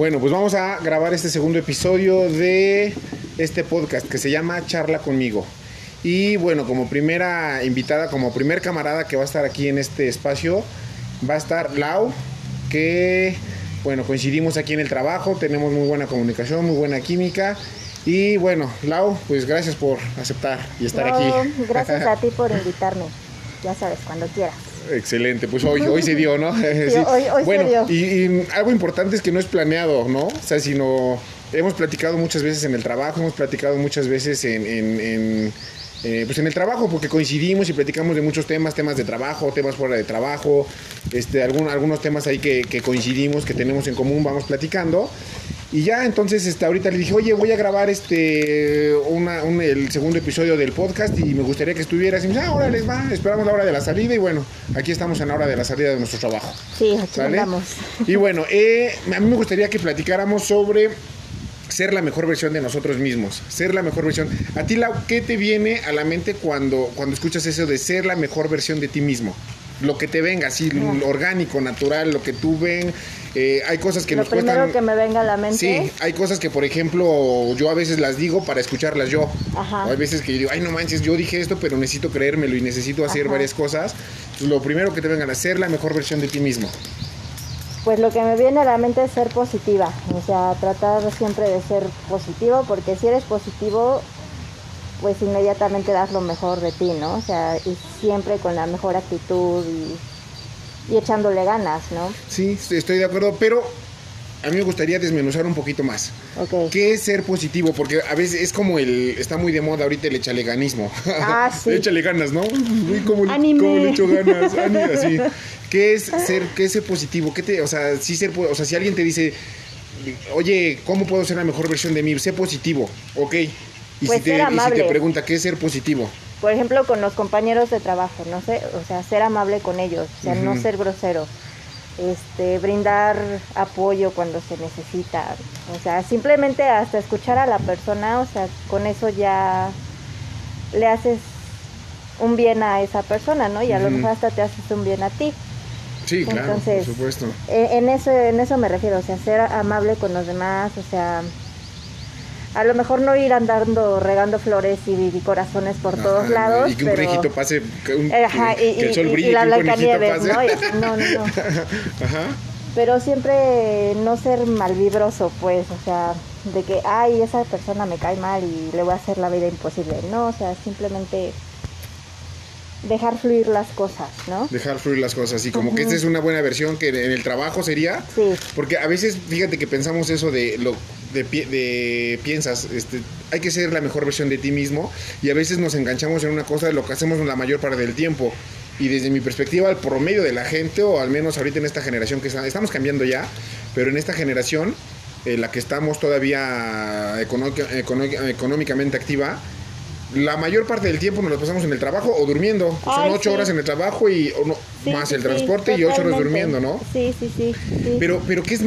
Bueno, pues vamos a grabar este segundo episodio de este podcast que se llama Charla conmigo. Y bueno, como primera invitada, como primer camarada que va a estar aquí en este espacio, va a estar Lau, que bueno, coincidimos aquí en el trabajo, tenemos muy buena comunicación, muy buena química. Y bueno, Lau, pues gracias por aceptar y estar No, aquí. Gracias a ti por invitarme. Ya sabes, cuando quieras. Excelente, pues hoy, hoy se dio, ¿no? Sí. hoy- hoy se bueno, dio. Y, y algo importante es que no es planeado, ¿no? O sea, sino hemos platicado muchas veces en el trabajo, hemos platicado muchas veces en, en- en, eh, pues en el trabajo, porque coincidimos y platicamos de muchos temas, temas de trabajo, temas fuera de trabajo, este, algún- algunos temas ahí que, que coincidimos, que tenemos en común, vamos platicando. Y ya entonces este, ahorita le dije, oye, voy a grabar este una- un- el segundo episodio del podcast y me gustaría que estuvieras. Y me dice, ah, órale, va, esperamos la hora de la salida y bueno, aquí estamos en la hora de la salida de nuestro trabajo. Sí, aquí andamos. Y bueno, eh, a mí me gustaría que platicáramos sobre ser la mejor versión de nosotros mismos, ser la mejor versión. A ti, Lau, ¿qué te viene a la mente cuando, cuando escuchas eso de ser la mejor versión de ti mismo? Lo que te venga, así, orgánico, natural, lo que tú ven. Eh, hay cosas que Lo nos primero cuestan... que me venga a la mente. Sí, hay cosas que, por ejemplo, yo a veces las digo para escucharlas yo. Ajá. Hay veces que yo digo, ay, no manches, yo dije esto, pero necesito creérmelo y necesito hacer Ajá. varias cosas. Lo primero que te vengan a ser la mejor versión de ti mismo. Pues lo que me viene a la mente es ser positiva. O sea, tratar siempre de ser positivo, porque si eres positivo, pues inmediatamente das lo mejor de ti, ¿no? O sea, y siempre con la mejor actitud y, y echándole ganas, ¿no? Sí, estoy de acuerdo, pero a mí me gustaría desmenuzar un poquito más. Ok. ¿Qué es ser positivo? Porque a veces es como el. Está muy de moda ahorita el echaleganismo. Ah, sí. Échale ganas, ¿no? Uy, ¿cómo, le- Anime. cómo le echo ganas? Ani- así. ¿Qué es ser, qué es ser positivo? ¿Qué te, o, sea, sí ser, o sea, si alguien te dice, oye, ¿cómo puedo ser la mejor versión de mí? Sé positivo, ok. Y, Pues si te, y si te pregunta, ¿qué es ser positivo? Por ejemplo, con los compañeros de trabajo, no sé, o sea, ser amable con ellos, o sea, no ser grosero, este, brindar apoyo cuando se necesita, o sea, simplemente hasta escuchar a la persona, o sea, con eso ya le haces un bien a esa persona, ¿no? Y a lo mejor hasta te haces un bien a ti. Sí, claro, Entonces, por supuesto. E- En eso, en eso me refiero, o sea, ser amable con los demás, o sea, a lo mejor no ir andando regando flores y, y corazones por todos lados, Y que un pero... conejito pase, que, un- Ajá, que- y, que el y- sol y- brille y la que un conejito Blancanieves, pase. ¿no? Y- no, no, no. Ajá. Pero siempre no ser malvibroso, pues, o sea, de que, ay, esa persona me cae mal y le voy a hacer la vida imposible. No, o sea, simplemente dejar fluir las cosas, ¿no? Dejar fluir las cosas. Y como que esta es una buena versión que en el trabajo sería. Sí, Porque a veces, fíjate que pensamos eso de lo de, de piensas, este, hay que ser la mejor versión de ti mismo y a veces nos enganchamos en una cosa de lo que hacemos la mayor parte del tiempo. Y desde mi perspectiva, el promedio de la gente, o al menos ahorita en esta generación que está- estamos cambiando ya, pero en esta generación, en la que estamos todavía económicamente activa, la mayor parte del tiempo nos lo pasamos en el trabajo o durmiendo. Son ocho sí. horas en el trabajo y o no, sí, más sí, el transporte y ocho horas durmiendo, ¿no? Sí, sí, sí. Pero, pero ¿qué es?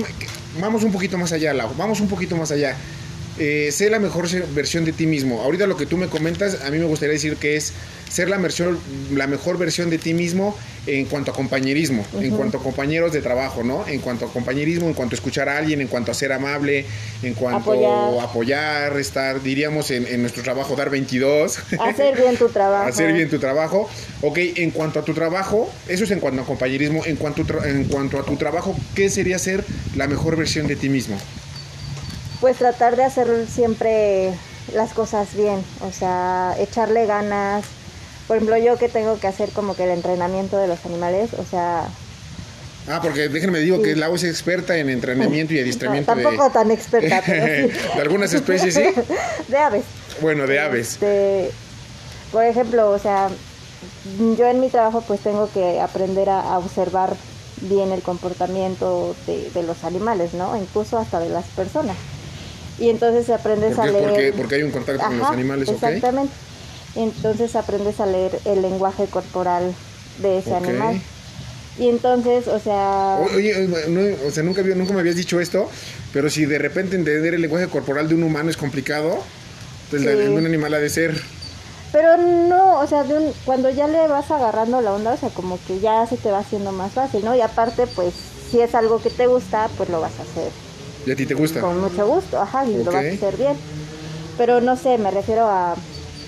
Vamos un poquito más allá, Lau. Vamos un poquito más allá. Eh, sé la mejor versión de ti mismo. Ahorita lo que tú me comentas, a mí me gustaría decir que es ser la, la mejor versión de ti mismo en cuanto a compañerismo, en cuanto a compañeros de trabajo, ¿no? En cuanto a compañerismo, en cuanto a escuchar a alguien, en cuanto a ser amable, en cuanto Apoyar. a apoyar, estar, diríamos en, en nuestro trabajo, dar 22. Hacer bien tu trabajo. hacer bien tu trabajo. Ok, en cuanto a tu trabajo, eso es en cuanto a compañerismo, en cuanto, en cuanto a tu trabajo, ¿qué sería ser la mejor versión de ti mismo? Pues tratar de hacer siempre las cosas bien, o sea, echarle ganas. Por ejemplo, yo que tengo que hacer como que el entrenamiento de los animales, o sea, Ah, porque déjenme digo que Lau es experta en entrenamiento y no, adiestramiento de, tampoco tan experta, pero sí. de algunas especies, ¿sí? de aves. Bueno, de aves. Este, por ejemplo, o sea, yo en mi trabajo pues tengo que aprender a, a observar bien el comportamiento de, de los animales, ¿no? Incluso hasta de las personas. Y entonces aprendes ¿Por a leer... Porque, porque hay un contacto con los animales, ¿ok? Exactamente. Y entonces aprendes a leer el lenguaje corporal de ese animal. Y entonces, o sea... Oye, no, o sea, nunca, nunca me habías dicho esto, pero si de repente entender el lenguaje corporal de un humano es complicado, pues el de Sí. un animal ha de ser. Pero no, o sea, de un- cuando ya le vas agarrando la onda, o sea, como que ya se te va haciendo más fácil, ¿no? Y aparte, pues, si es algo que te gusta, pues lo vas a hacer ¿Y a ti te gusta? Con mucho gusto, ajá, y lo vas a hacer bien. Pero no sé, me refiero a,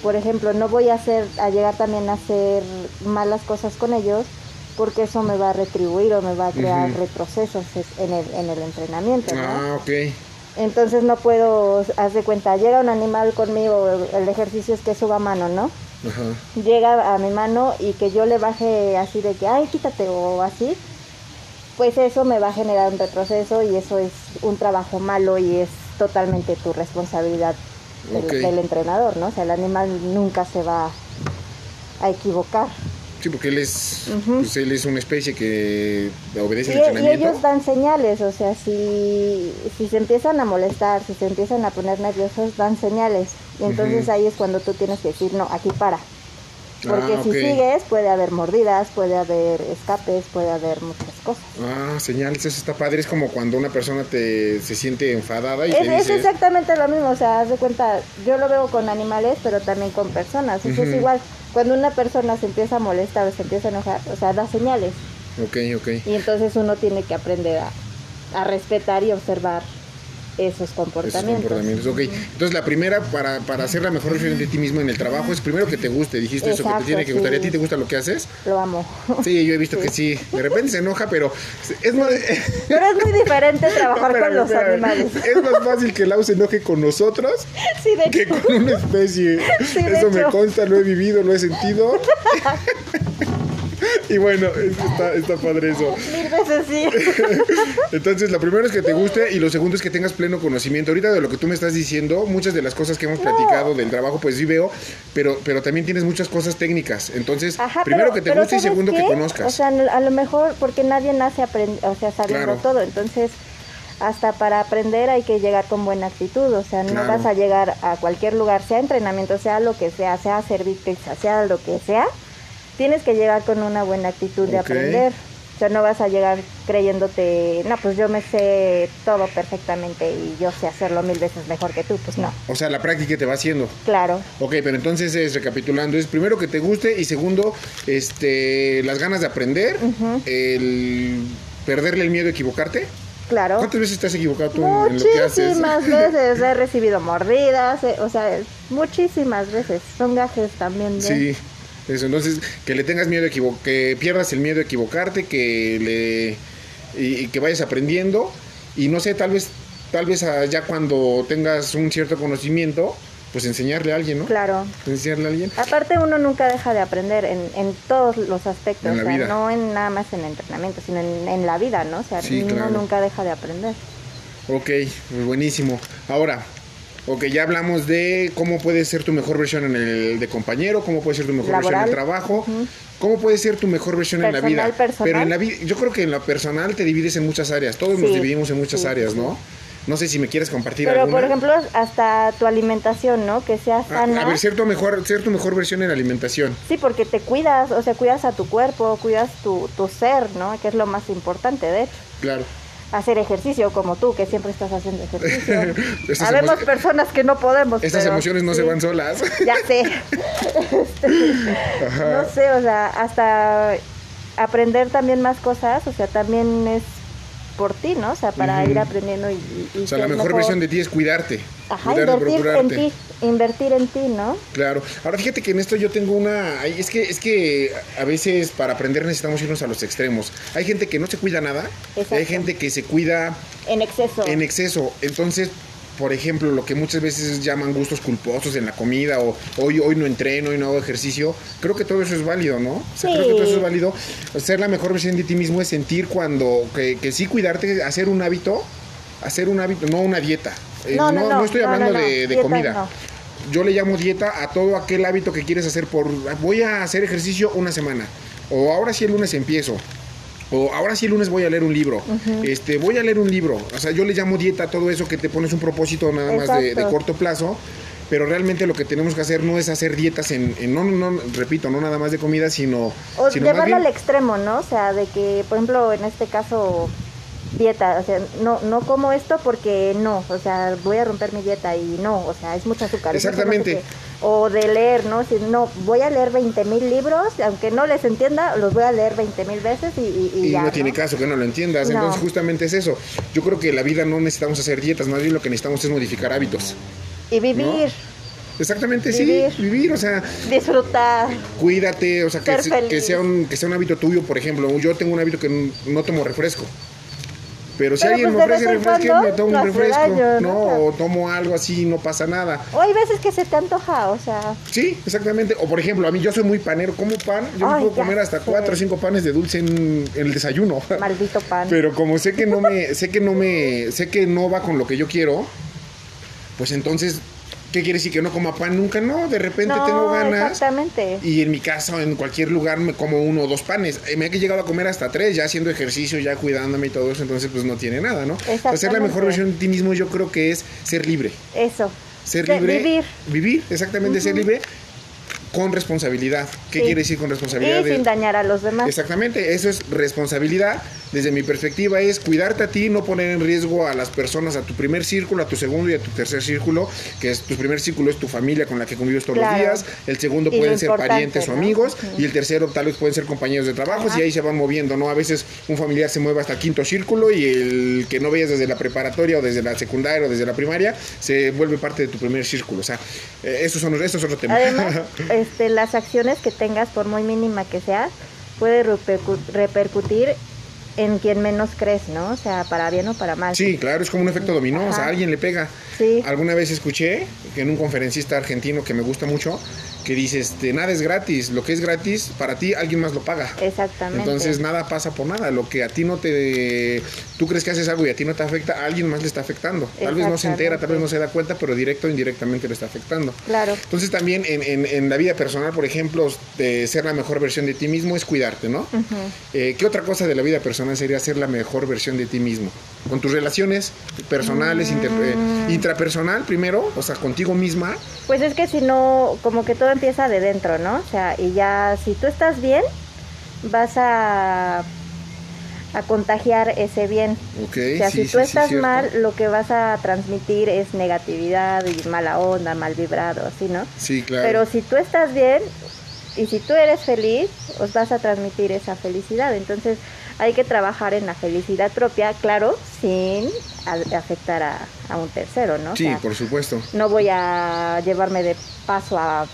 por ejemplo, no voy a hacer, a llegar también a hacer malas cosas con ellos, porque eso me va a retribuir o me va a crear Ujú. retrocesos es- en el, en el entrenamiento, ¿no? Ah, ok. Entonces no puedo, haz de cuenta, llega un animal conmigo, el, el ejercicio es que suba mano, ¿no? Ajá. Llega a mi mano y que yo le baje así de que, ay, quítate o así, pues eso me va a generar un retroceso y eso es un trabajo malo y es totalmente tu responsabilidad del, Ok. del entrenador, ¿no? O sea, el animal nunca se va a equivocar. Sí, porque él es, pues él es una especie que obedece Y, el y entrenamiento. ellos dan señales, o sea, si, si se empiezan a molestar, si se empiezan a poner nerviosos, dan señales. Y entonces ahí es cuando tú tienes que decir, no, aquí para. Porque Ah, si sigues, puede haber mordidas, puede haber escapes, puede haber muchas cosas. Ah, señales, eso está padre. Es como cuando una persona te se siente enfadada y Es, te es dice. exactamente lo mismo, o sea, haz de cuenta, yo lo veo con animales, pero también con personas. Eso es igual, cuando una persona se empieza a molestar o se empieza a enojar, o sea, da señales. Ok, ok. Y entonces uno tiene que aprender a, a respetar y observar esos Esos comportamientos. comportamientos. Ok. Entonces, la primera para, para hacer la mejor versión de ti mismo en el trabajo es primero que te guste. Dijiste eso, que te tiene que gustar. ¿Y a ti te gusta lo que haces? Lo amo. Sí, yo he visto que sí. De repente se enoja, pero es más, Pero es muy diferente trabajar Espérame, con los espérame. animales. Es más fácil que Lau se enoje con nosotros Sí, de que hecho. con una especie. Eso me consta, lo he vivido, lo he sentido. Y bueno, es- está, está padre eso. Mil veces sí. Entonces, lo primero es que te guste y lo segundo es que tengas pleno conocimiento. Ahorita de lo que tú me estás diciendo, muchas de las cosas que hemos No. platicado del trabajo, pues sí veo, pero, pero también tienes muchas cosas técnicas. Entonces, Ajá, primero pero- que te guste y ¿sabes segundo que conozcas. O sea, a lo mejor porque nadie nace o sea, sabiendo Claro. todo, entonces hasta para aprender hay que llegar con buena actitud, o sea, no Claro. vas a llegar a cualquier lugar, sea entrenamiento, sea lo que sea, sea servir pizza, sea lo que sea, tienes que llegar con una buena actitud de aprender. O sea, no vas a llegar creyéndote, no, pues yo me sé todo perfectamente y yo sé hacerlo mil veces mejor que tú, pues no. O sea, la práctica te va haciendo. Claro, Ok, pero entonces es recapitulando, es primero que te guste y segundo, este, las ganas de aprender, el perderle el miedo a equivocarte. claro. ¿Cuántas veces te has equivocado tú en, en lo que haces? Muchísimas veces he recibido mordidas, eh, o sea, muchísimas veces. Son gajes también. de- Sí, eso. Entonces, que le tengas miedo a equivocar, que pierdas el miedo a equivocarte, que le y, y que vayas aprendiendo y no sé, tal vez, tal vez ya cuando tengas un cierto conocimiento, pues enseñarle a alguien, ¿no? Claro. Enseñarle a alguien. Aparte uno nunca deja de aprender en, en todos los aspectos, En la o sea, vida. no en nada más en entrenamiento, sino en, en la vida, ¿no? O sea, Sí, uno claro. nunca deja de aprender. Ok, pues buenísimo. Ahora, ok, ya hablamos de cómo puede ser tu mejor versión en el de compañero, cómo puede ser tu mejor versión en el trabajo, cómo puede ser tu mejor versión en la vida. Personal, personal. Pero en la vida, yo creo que en lo personal te divides en muchas áreas. Todos nos dividimos en muchas sí, áreas, sí. ¿no? No sé si me quieres compartir Pero alguna. por ejemplo, hasta tu alimentación, ¿no? Que sea a, sana. a ver, ser tu mejor, ser tu mejor versión en la alimentación. Sí, porque te cuidas, o sea, cuidas a tu cuerpo, cuidas tu, tu ser, ¿no? Que es lo más importante, de hecho. Claro. Hacer ejercicio como tú, que siempre estás haciendo ejercicio. Habemos personas que no podemos. Estas pero emociones no se van solas. Ya sé. Este, no sé, o sea, hasta aprender también más cosas, o sea, también es por ti, ¿no? O sea, para ir aprendiendo y, O sea, la mejor versión de ti es cuidarte. Ajá, cuidarte, invertir en ti, invertir en ti, ¿no? Claro. Ahora fíjate que en esto yo tengo una. Es que, es que a veces para aprender necesitamos irnos a los extremos. Hay gente que no se cuida nada. Exacto. Hay gente que se cuida En exceso. en exceso. Entonces, por ejemplo, lo que muchas veces llaman gustos culposos en la comida o hoy, hoy no entreno, hoy no hago ejercicio, creo que todo eso es válido, ¿no? O sea, creo que todo eso es válido. Ser la mejor versión de ti mismo es sentir cuando, que, que sí cuidarte, hacer un hábito, hacer un hábito, no una dieta. Eh, No, no, no, estoy no, hablando no, no. de, de comida. no. Yo le llamo dieta a todo aquel hábito que quieres hacer por voy a hacer ejercicio una semana o ahora sí el lunes empiezo o ahora sí el lunes voy a leer un libro. Este, voy a leer un libro. O sea, yo le llamo dieta a todo eso que te pones un propósito nada más de, corto plazo. Pero realmente lo que tenemos que hacer no es hacer dietas en, en- no, no, repito, no nada más de comida, sino, O sino llevarlo al extremo, ¿no? O sea, de que, por ejemplo, en este caso, dieta, o sea, no, no como esto porque no, o sea, voy a romper mi dieta y no, o sea, es azúcar. mucho sé Exactamente. O de leer, ¿no? Si no, voy a leer 20 mil libros, aunque no les entienda, los voy a leer 20 mil veces y, y, y Y ya. no tiene caso que no lo entiendas. No. Entonces, justamente es eso. Yo creo que la vida no necesitamos hacer dietas, más bien lo que necesitamos es modificar hábitos. Y vivir, Exactamente, Vivir. sí, vivir, o sea, disfrutar. cuídate, o sea, que, que sea un, que sea un hábito tuyo, por ejemplo. Yo tengo un hábito que no tomo refresco. Pero si Pero, alguien pues, me ofrece refresco, cuando me tomo un refresco. no, o tomo algo así, no pasa nada. O hay veces que se te antoja, o sea, Sí, exactamente. O por ejemplo, a mí yo soy muy panero, como pan, yo me puedo ya comer hasta cuatro o cinco panes de dulce en, en el desayuno. maldito pan. Pero como sé que no me, sé que no me, sé que no va con lo que yo quiero, pues entonces, ¿qué quiere decir que no coma pan nunca? No, de repente no, tengo ganas. exactamente. Y en mi casa o en cualquier lugar me como uno o dos panes. Eh, Me he llegado a comer hasta tres, ya haciendo ejercicio, ya cuidándome y todo eso, entonces pues no tiene nada, ¿no? Ser la mejor versión de ti mismo yo creo que es ser libre. Eso. Ser libre. Vivir. Vivir, exactamente, ser libre con responsabilidad. ¿Qué Sí. quiere decir con responsabilidad? Y De- sin dañar a los demás. Exactamente, eso es responsabilidad. Desde mi perspectiva es cuidarte a ti, no poner en riesgo a las personas, a tu primer círculo, a tu segundo y a tu tercer círculo, que es tu primer círculo es tu familia con la que convives todos Claro. los días, el segundo Y pueden ser parientes o amigos y el tercero tal vez pueden ser compañeros de trabajo Ajá. y ahí se van moviendo, ¿no? A veces un familiar se mueve hasta el quinto círculo y el que no veías desde la preparatoria o desde la secundaria o desde la primaria se vuelve parte de tu primer círculo, o sea, eh, eso, son, eso es otro tema. Además, este, las acciones que tengas, por muy mínima que sea, puede repercu- repercutir en quien menos crees, ¿no? O sea, para bien o para mal. Sí, claro, es como un efecto dominó, o sea, alguien le pega. Sí. Alguna vez escuché que en un conferencista argentino que me gusta mucho, que dice, este, nada es gratis, lo que es gratis para ti alguien más lo paga. Exactamente. Entonces nada pasa por nada, lo que a ti no te... Tú crees que haces algo y a ti no te afecta, a alguien más le está afectando. Tal vez no se entera, tal vez no se da cuenta, pero directo o indirectamente le está afectando. Claro. Entonces también en, en- en la vida personal, por ejemplo, de ser la mejor versión de ti mismo es cuidarte, ¿no? Eh, ¿Qué otra cosa de la vida personal sería ser la mejor versión de ti mismo? Con tus relaciones personales, inter- Mm. eh, intrapersonal primero, o sea, contigo misma. Pues es que si no, como que todo empieza de dentro, ¿no? O sea, y ya si tú estás bien, vas a, a contagiar ese bien. Ok, O sea, sí, si tú sí, estás mal, lo que vas a transmitir es negatividad y mala onda, mal vibrado, así, ¿no? Sí, claro. Pero si tú estás bien y si tú eres feliz, os vas a transmitir esa felicidad. Entonces hay que trabajar en la felicidad propia, claro, sin afectar a, a un tercero, ¿no? O sí, sea, por supuesto. no voy a llevarme de paso a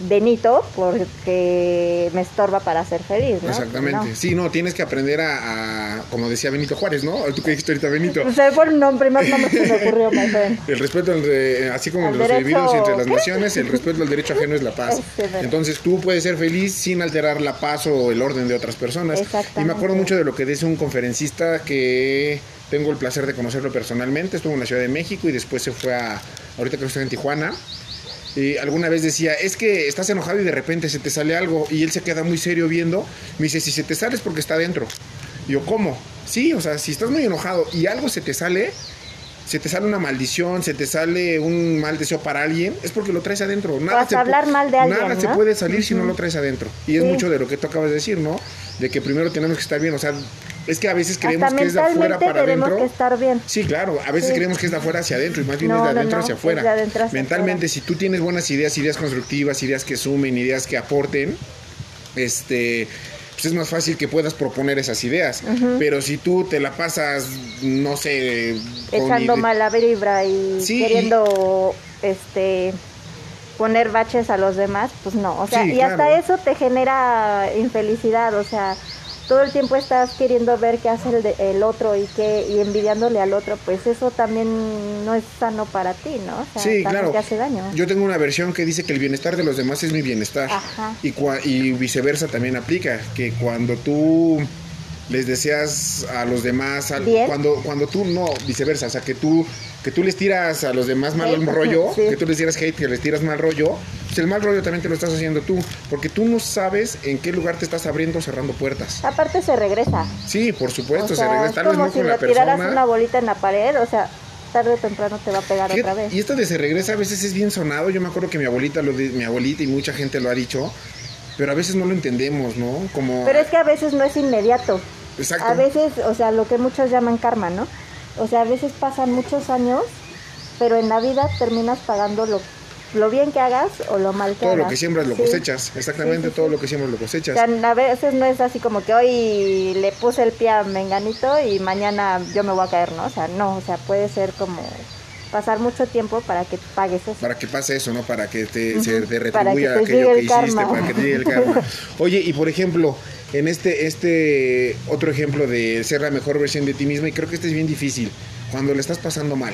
Benito porque me estorba para ser feliz, ¿no? Exactamente. No. Sí, no, tienes que aprender a, a- como decía Benito Juárez, ¿no? Tú que dijiste ahorita Benito. Se fue el nombre, más nombre que me ocurrió, my friend. El respeto, entre- así como Al los individuos y entre las naciones, el respeto al derecho ajeno es la paz. Entonces tú puedes ser feliz sin alterar la paz o el orden de otras personas. Y me acuerdo mucho de lo que dice un conferencista que tengo el placer de conocerlo personalmente. Estuvo en la Ciudad de México y después se fue a, ahorita creo que está en Tijuana. Alguna vez decía, es que estás enojado y de repente se te sale algo y él se queda muy serio viendo. Me dice, si se te sale es porque está adentro. Y yo, ¿cómo? Sí, o sea, si estás muy enojado y algo se te sale, se te sale una maldición, se te sale un mal deseo para alguien, es porque lo traes adentro. Nada Vas se a pu- hablar mal de alguien, Nada se puede salir si no lo traes adentro. Y es mucho de lo que tú acabas de decir, ¿no? De que primero tenemos que estar bien. O sea, es que a veces creemos Hasta que es de afuera para adentro. que estar bien. Sí, claro, a veces Sí. creemos que es de afuera hacia adentro y más bien No, es de adentro no, hacia afuera. de adentro hacia Mentalmente, afuera. si tú tienes buenas ideas, ideas constructivas, ideas que sumen, ideas que aporten, este pues es más fácil que puedas proponer esas ideas. Pero si tú te la pasas, no sé, con echando ide- mala vibra y Sí, queriendo este poner baches a los demás, pues no, o sea, Sí, y hasta eso te genera infelicidad, o sea, todo el tiempo estás queriendo ver qué hace el, de- el otro y qué y envidiándole al otro, pues eso también no es sano para ti, ¿no? O sea, Sí, claro. te hace daño. Yo tengo una versión que dice que el bienestar de los demás es mi bienestar. Ajá. Y, cua- y viceversa también aplica, que cuando tú les deseas a los demás, al- cuando cuando tú no, viceversa, o sea, que tú que tú les tiras a los demás mal Hate. rollo, Sí. que tú les tiras hate, que les tiras mal rollo, el mal rollo también te lo estás haciendo tú, porque tú no sabes en qué lugar te estás abriendo o cerrando puertas. Aparte se regresa. Sí, por supuesto, o se regresa es tal vez como no si con la le tiraras persona. una bolita en la pared, o sea, tarde o temprano te va a pegar otra vez. Y esto de se regresa a veces es bien sonado. Yo me acuerdo que mi abuelita, lo di- mi abuelita y mucha gente lo ha dicho, pero a veces no lo entendemos, ¿no? Como Pero es que a veces no es inmediato. Exacto. A veces, o sea, lo que muchos llaman karma, ¿no? O sea, a veces pasan muchos años, pero en la vida terminas pagando lo, lo bien que hagas o lo mal que todo hagas. lo que siembras lo Sí. cosechas, exactamente Sí, sí, todo lo que siembras lo O cosechas. sea, a veces no es así como que hoy le puse el pie a Menganito y mañana yo me voy a caer, ¿no? O sea, no, o sea, puede ser como pasar mucho tiempo para que pagues eso. Para que pase eso, ¿no? Para que te, se te que retribuya te aquello que hiciste, karma. para que te llegue el karma. Oye, y por ejemplo, en este, este otro ejemplo de ser la mejor versión de ti misma, y creo que este es bien difícil, cuando le estás pasando mal,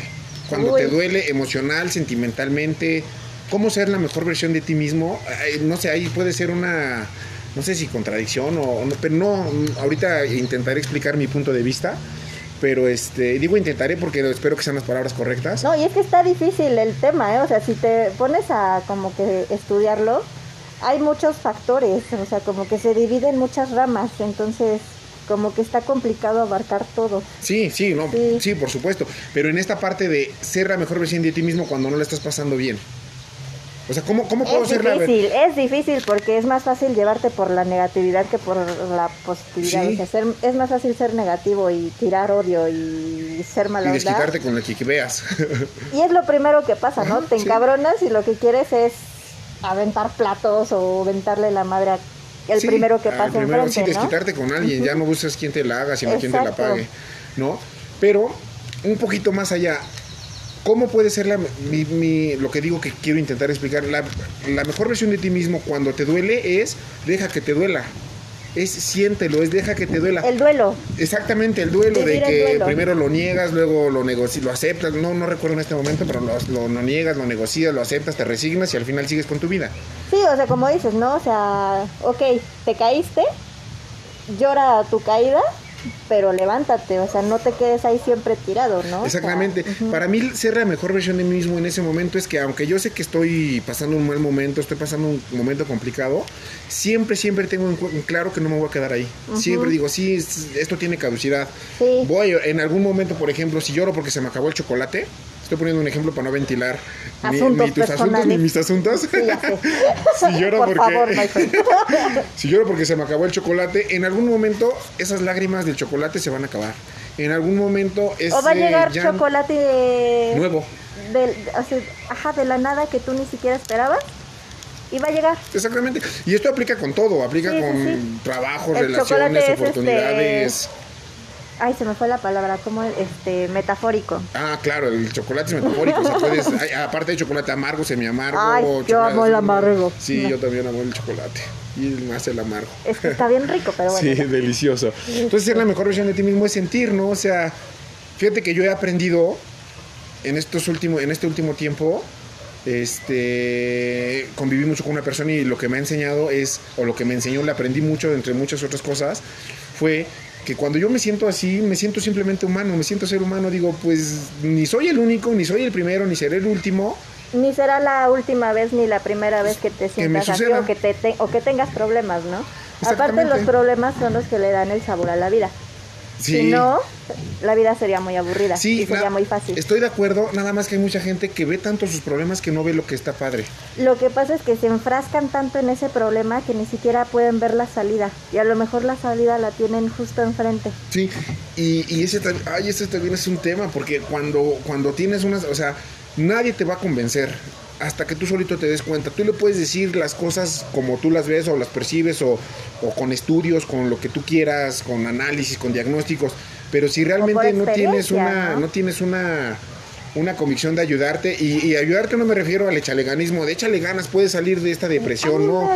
cuando Uy. te duele emocional, sentimentalmente, ¿cómo ser la mejor versión de ti mismo? Ay, No sé, ahí puede ser una, no sé si contradicción o, o no, pero no, ahorita intentaré explicar mi punto de vista. Pero este, digo intentaré porque espero que sean las palabras correctas. No, y es que está difícil el tema, ¿eh? O sea, si te pones a como que estudiarlo, hay muchos factores, o sea, como que se divide en muchas ramas, entonces como que está complicado abarcar todo. Sí, sí, no, Sí. sí. por supuesto. Pero en esta parte de ser la mejor versión de ti mismo cuando no la estás pasando bien. O sea, ¿cómo, cómo puedo Es ser difícil, es difícil porque es más fácil llevarte por la negatividad que por la positividad. Sí. O sea, ser- es más fácil ser negativo y tirar odio y ser y mala onda. desquitarte con el que veas? Y es lo primero que pasa, ¿no? Ajá, Te sí. encabronas y lo que quieres es aventar platos o aventarle la madre a el Sí, primero que pase primero, sí, enfrente, ¿no? desquitarte con alguien. Ya no buscas quién te la haga, sino quién te la pague. ¿No? Pero, un poquito más allá. ¿Cómo puede ser la, mi- mi- lo que digo que quiero intentar explicar? La, la mejor versión de ti mismo cuando te duele es deja que te duela. Es siéntelo, es deja que te duela. El duelo. Exactamente, el duelo de Vivir que duelo. primero lo niegas, luego lo negocias, lo aceptas, no, no recuerdo en este momento, pero lo, lo- lo niegas, lo negocias, lo aceptas, te resignas y al final sigues con tu vida. Sí, o sea, como dices, ¿no? O sea, ok, te caíste, llora tu caída, pero levántate, o sea, no te quedes ahí siempre tirado, ¿no? O sea, Exactamente. Para mí ser la mejor versión de mí mismo en ese momento es que aunque yo sé que estoy pasando un mal momento, estoy pasando un momento complicado, siempre, siempre tengo en, claro que no me voy a quedar ahí. Siempre digo, sí, es- esto tiene caducidad. Sí. Voy, en algún momento, por ejemplo, si lloro porque se me acabó el chocolate, estoy poniendo un ejemplo para no ventilar Asuntos ni tus asuntos ni mis asuntos. Sí, si lloro Por porque favor, si lloro porque se me acabó el chocolate, en algún momento esas lágrimas del chocolate se van a acabar. En algún momento ese O va a llegar chocolate nuevo. del, o sea, ajá, de la nada que tú ni siquiera esperabas y va a llegar. Exactamente. Y esto aplica con todo, aplica Sí, con sí. trabajos, El relaciones, este, oportunidades. Ay, se me fue la palabra, como este metafórico. Ah, claro, el chocolate es metafórico. o sea, puedes, hay- aparte de chocolate amargo, semi amargo. Ay, yo amo el amargo. Sí, No. yo también amo el chocolate. Y más el amargo. Es que está bien rico, pero bueno. Sí, delicioso. Entonces, ser la mejor versión de ti mismo es sentir, ¿no? O sea, fíjate que yo he aprendido en estos últimos, en este último tiempo, este, conviví mucho con una persona y lo que me ha enseñado es, o lo que me enseñó, le aprendí mucho, entre muchas otras cosas, fue que cuando yo me siento así, me siento simplemente humano, me siento ser humano, digo, pues ni soy el único, ni soy el primero, ni seré el último, Ni será la última vez ni la primera vez que te Que sientas así suceda. o que, te, te- o que tengas problemas, ¿no? Aparte los problemas son los que le dan el sabor a la vida. Sí. Si no, la vida sería muy aburrida Sí, y sería muy fácil. Estoy de acuerdo, nada más que hay mucha gente que ve tanto sus problemas que no ve lo que está padre. Lo que pasa es que se enfrascan tanto en ese problema que ni siquiera pueden ver la salida. Y a lo mejor la salida la tienen justo enfrente. Sí, y, y ese, ay, ese también es un tema, porque cuando, cuando tienes unas, o sea, nadie te va a convencer hasta que tú solito te des cuenta. Tú le puedes decir las cosas como tú las ves o las percibes o, o con estudios, con lo que tú quieras, con análisis, con diagnósticos, pero si realmente no tienes una, ¿no? no tienes una una convicción de ayudarte y, y ayudarte no me refiero al echaleganismo de échale ganas puedes salir de esta depresión no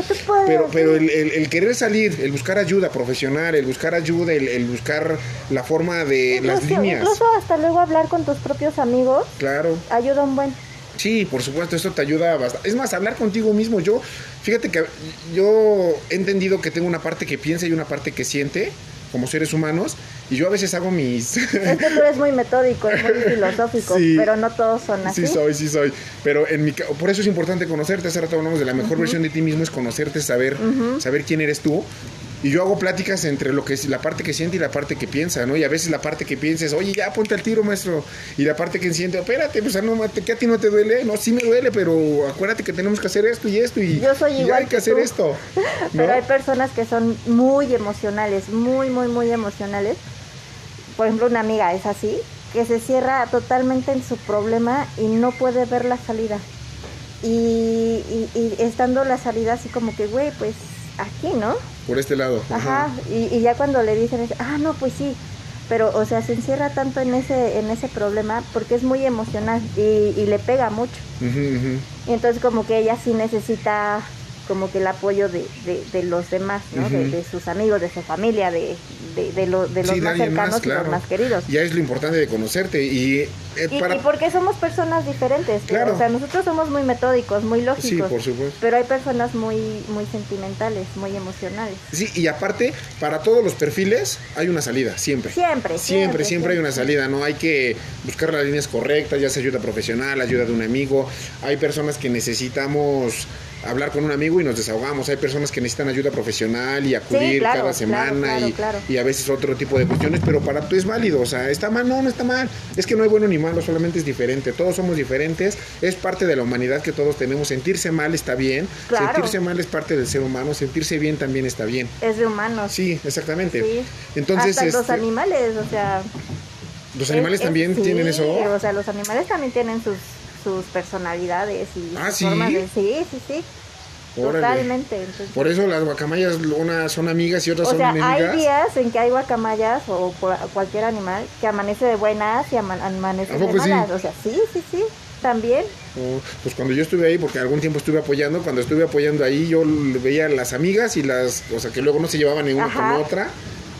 pero pero el, el- el querer salir el buscar ayuda profesional el buscar ayuda el, el buscar la forma de las líneas incluso hasta luego hablar con tus propios amigos claro ayuda un buen. Sí, por supuesto, eso te ayuda bastante. Es más, hablar contigo mismo. Yo, fíjate que yo he entendido que tengo una parte que piensa y una parte que siente como seres humanos y yo a veces hago mis... Es que tú eres muy metódico, es muy filosófico, Sí. pero no todos son así. Sí soy, sí soy. Pero en mi por eso es importante conocerte. Hace rato hablamos de la mejor versión de ti mismo es conocerte, saber, saber quién eres tú. Y yo hago pláticas entre lo que es la parte que siente y la parte que piensa, ¿no? Y a veces la parte que piensa es, oye, ya ponte al tiro, maestro. Y la parte que siente, espérate, pues no, que a ti no te duele. No, sí me duele, pero acuérdate que tenemos que hacer esto y esto. Y yo soy igual. hay que, hacer esto. Pero hay personas que son muy emocionales, muy, muy, muy emocionales. Por ejemplo, una amiga es así, que se cierra totalmente en su problema y no puede ver la salida. Y, y, estando la salida así como que, güey, pues aquí, ¿no? Por este lado. Ajá, Y, y, ya cuando le dicen, ah, no, pues sí, pero, o sea, se encierra tanto en ese, en ese problema porque es muy emocional y, y le pega mucho. Y entonces como que ella sí necesita como que el apoyo de, de, los demás, ¿no? de, sus amigos, de su familia, de, de, los más cercanos y los más queridos. Ya es lo importante de conocerte y... Eh, y, porque somos personas diferentes, claro. o sea, nosotros somos muy metódicos, muy lógicos, sí, por supuesto. pero hay personas muy, muy sentimentales, muy emocionales. Sí, y aparte, para todos los perfiles hay una salida, siempre. Siempre, siempre. Siempre, siempre hay una salida, ¿no? Hay que buscar las líneas correctas, ya sea ayuda profesional, ayuda de un amigo. Hay personas que necesitamos hablar con un amigo y nos desahogamos. Hay personas que necesitan ayuda profesional y acudir cada semana y, a veces otro tipo de cuestiones, pero para tú es válido. O sea, ¿está mal? No, no está mal. Es que no hay bueno ni malo, solamente es diferente. Todos somos diferentes. Es parte de la humanidad que todos tenemos. Sentirse mal está bien. Sentirse mal es parte del ser humano. Sentirse bien también está bien. Es de humanos. Sí, exactamente. Entonces, Hasta los este, animales, o sea... ¿Los animales también tienen eso? O sea, los animales también tienen sus sus personalidades y ah, sus formas de... Sí, sí, sí. Totalmente. Por eso las guacamayas unas son amigas y otras o son sea, Hay días en que hay guacamayas o cualquier animal que amanece de buenas y amanece de malas. O sea, sí, sí, sí, también. Oh, pues cuando yo estuve ahí, porque algún tiempo estuve apoyando, cuando estuve apoyando ahí, yo veía las amigas y las, o sea, que luego no se llevaban ni una con otra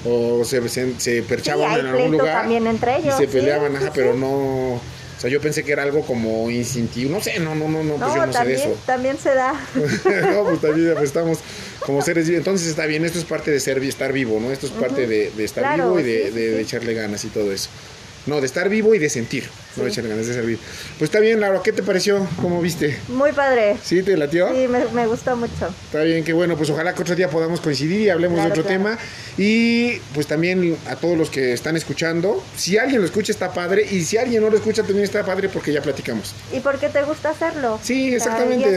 o se, se, perchaban en algún lugar también entre ellos, y se peleaban, ajá, pero no o sea, yo pensé que era algo como instintivo. No sé, no, no, no, no, pues yo no también, sé de eso. También se da. no, pues también pues estamos como seres vivos. Entonces está bien, esto es parte de ser estar vivo, ¿no? Esto es parte de, estar vivo y de, de, echarle ganas y todo eso. No, de estar vivo y de sentir. No echarle ganas de servir. Pues está bien, Laura, ¿qué te pareció? ¿Cómo viste? Muy padre. ¿Sí? ¿Te latió? Sí, me, gustó mucho. Está bien, qué bueno. Pues ojalá que otro día podamos coincidir y hablemos de otro tema. Y pues también a todos los que están escuchando, si alguien lo escucha está padre y si alguien no lo escucha también está padre porque ya platicamos. Y porque te gusta hacerlo. Sí, exactamente.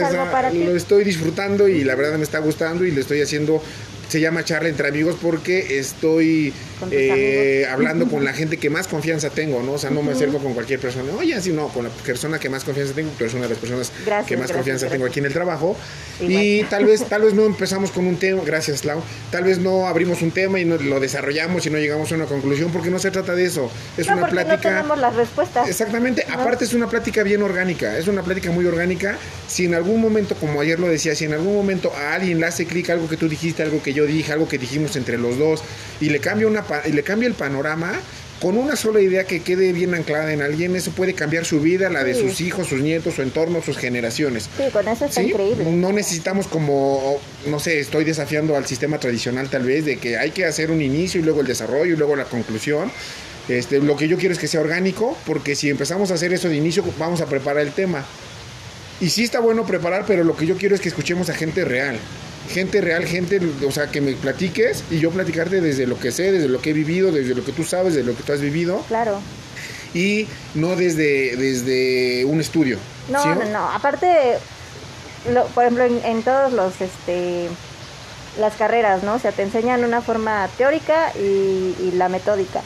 lo estoy disfrutando y la verdad me está gustando y le estoy haciendo se llama charla entre amigos porque estoy eh, hablando con la gente que más confianza tengo, ¿no? O sea, no me acerco con cualquier persona, oye, así no, con la persona que más confianza tengo, tú eres una de las personas que más confianza tengo aquí en el trabajo. Y tal vez, tal vez no empezamos con un tema, gracias Lau, tal vez no abrimos un tema y no, lo desarrollamos y no llegamos a una conclusión porque no se trata de eso. Es una plática. No tenemos las respuestas. Exactamente, aparte es una plática bien orgánica, es una plática muy orgánica. Si en algún momento, como ayer lo decía, si en algún momento a alguien le hace clic algo que tú dijiste, algo que yo dije, algo que dijimos entre los dos, y le cambia, una, y le cambia el panorama, con una sola idea que quede bien anclada en alguien, eso puede cambiar su vida, la de sus hijos, sus nietos, su entorno, sus generaciones. Sí, con eso está increíble. No necesitamos como, no sé, estoy desafiando al sistema tradicional tal vez, de que hay que hacer un inicio y luego el desarrollo y luego la conclusión. Este, lo que yo quiero es que sea orgánico, porque si empezamos a hacer eso de inicio, vamos a preparar el tema. Y sí está bueno preparar, pero lo que yo quiero es que escuchemos a gente real gente real, gente, o sea, que me platiques y yo platicarte desde lo que sé, desde lo que he vivido, desde lo que tú sabes, desde lo que tú has vivido. Claro. Y no desde, desde un estudio. No, no, no, Aparte, por ejemplo, en, todos los, este, las carreras, ¿no? O sea, te enseñan una forma teórica y la metódica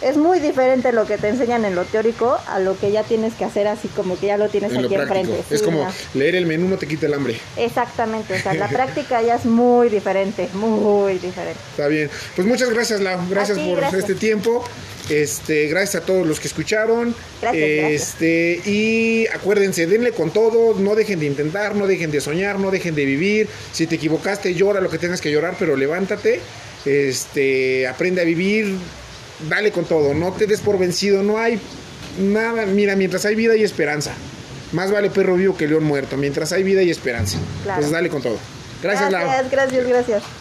es muy diferente lo que te enseñan en lo teórico a lo que ya tienes que hacer así como que ya lo tienes aquí enfrente. Es como leer el menú no te quita el hambre. Exactamente, o sea, la práctica ya es muy diferente, muy diferente. Está bien. Pues muchas gracias, Lau. Gracias por este tiempo. Este, gracias a todos los que escucharon. Gracias, este, y acuérdense, denle con todo, no dejen de intentar, no dejen de soñar, no dejen de vivir. Si te equivocaste, llora lo que tengas que llorar, pero levántate. Este, aprende a vivir, dale con todo, no te des por vencido, no hay nada, mira, mientras hay vida y esperanza. Más vale perro vivo que león muerto, mientras hay vida y esperanza. Pues dale con todo. Gracias, Gracias, gracias, gracias.